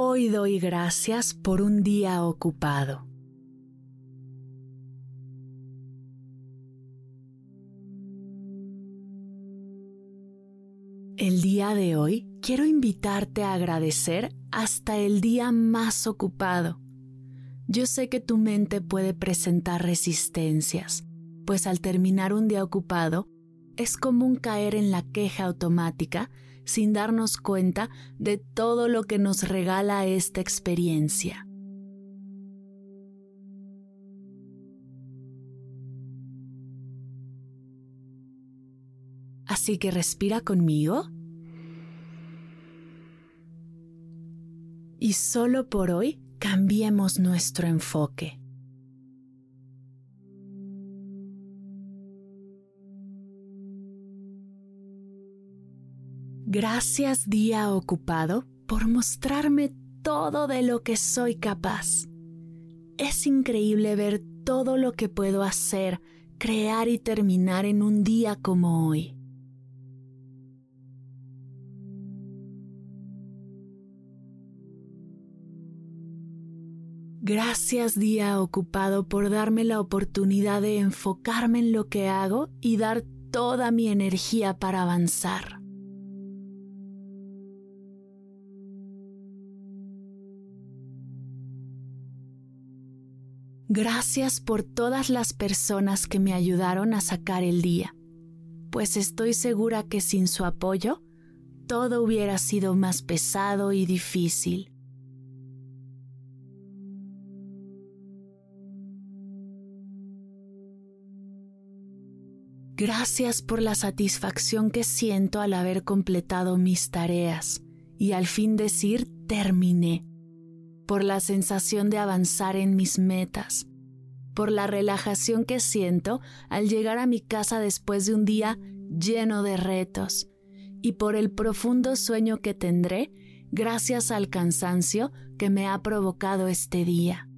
Hoy doy gracias por un día ocupado. El día de hoy quiero invitarte a agradecer hasta el día más ocupado. Yo sé que tu mente puede presentar resistencias, pues al terminar un día ocupado es común caer en la queja automática sin darnos cuenta de todo lo que nos regala esta experiencia. Así que respira conmigo. Y solo por hoy cambiemos nuestro enfoque. Gracias día ocupado por mostrarme todo de lo que soy capaz. Es increíble ver todo lo que puedo hacer, crear y terminar en un día como hoy. Gracias día ocupado por darme la oportunidad de enfocarme en lo que hago y dar toda mi energía para avanzar. Gracias por todas las personas que me ayudaron a sacar el día, pues estoy segura que sin su apoyo todo hubiera sido más pesado y difícil. Gracias por la satisfacción que siento al haber completado mis tareas y al fin decir terminé por la sensación de avanzar en mis metas, por la relajación que siento al llegar a mi casa después de un día lleno de retos y por el profundo sueño que tendré gracias al cansancio que me ha provocado este día.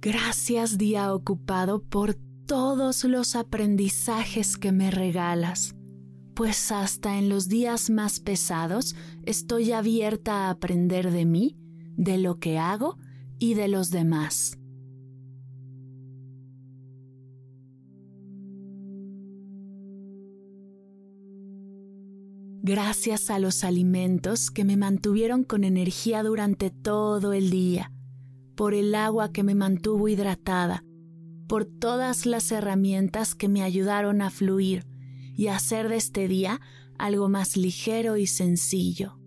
Gracias día ocupado por todos los aprendizajes que me regalas, pues hasta en los días más pesados estoy abierta a aprender de mí, de lo que hago y de los demás. Gracias a los alimentos que me mantuvieron con energía durante todo el día, por el agua que me mantuvo hidratada, por todas las herramientas que me ayudaron a fluir y hacer de este día algo más ligero y sencillo.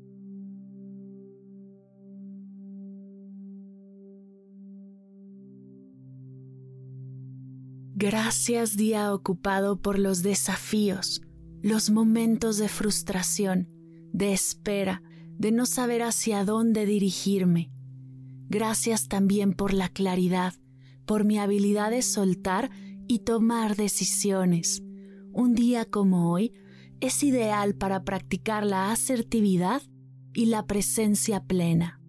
Gracias día ocupado por los desafíos, los momentos de frustración, de espera, de no saber hacia dónde dirigirme. Gracias también por la claridad, por mi habilidad de soltar y tomar decisiones. Un día como hoy es ideal para practicar la asertividad y la presencia plena.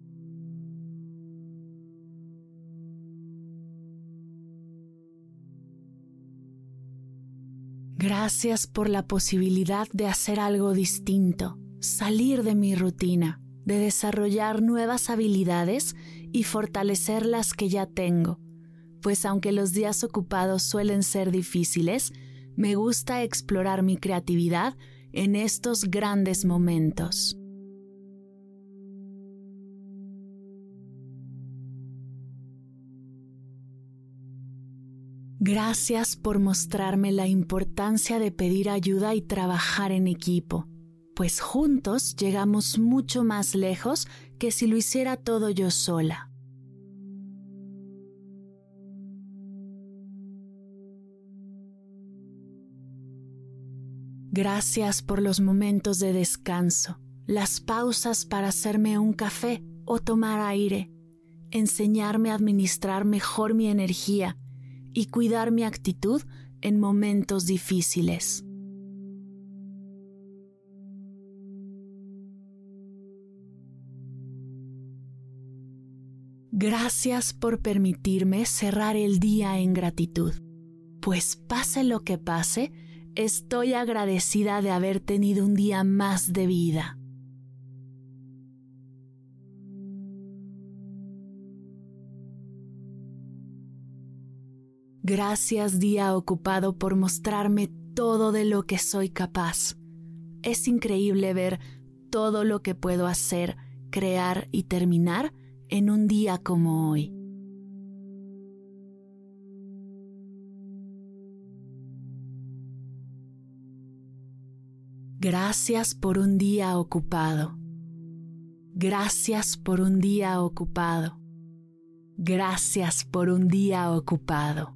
Gracias por la posibilidad de hacer algo distinto, salir de mi rutina, de desarrollar nuevas habilidades y fortalecer las que ya tengo pues aunque los días ocupados suelen ser difíciles, me gusta explorar mi creatividad en estos grandes momentos. Gracias por mostrarme la importancia de pedir ayuda y trabajar en equipo, pues juntos llegamos mucho más lejos que si lo hiciera todo yo sola. Gracias por los momentos de descanso, las pausas para hacerme un café o tomar aire, enseñarme a administrar mejor mi energía y cuidar mi actitud en momentos difíciles. Gracias por permitirme cerrar el día en gratitud, pues pase lo que pase, estoy agradecida de haber tenido un día más de vida. Gracias día ocupado por mostrarme todo de lo que soy capaz. Es increíble ver todo lo que puedo hacer, crear y terminar en un día como hoy. Gracias por un día ocupado. Gracias por un día ocupado. Gracias por un día ocupado.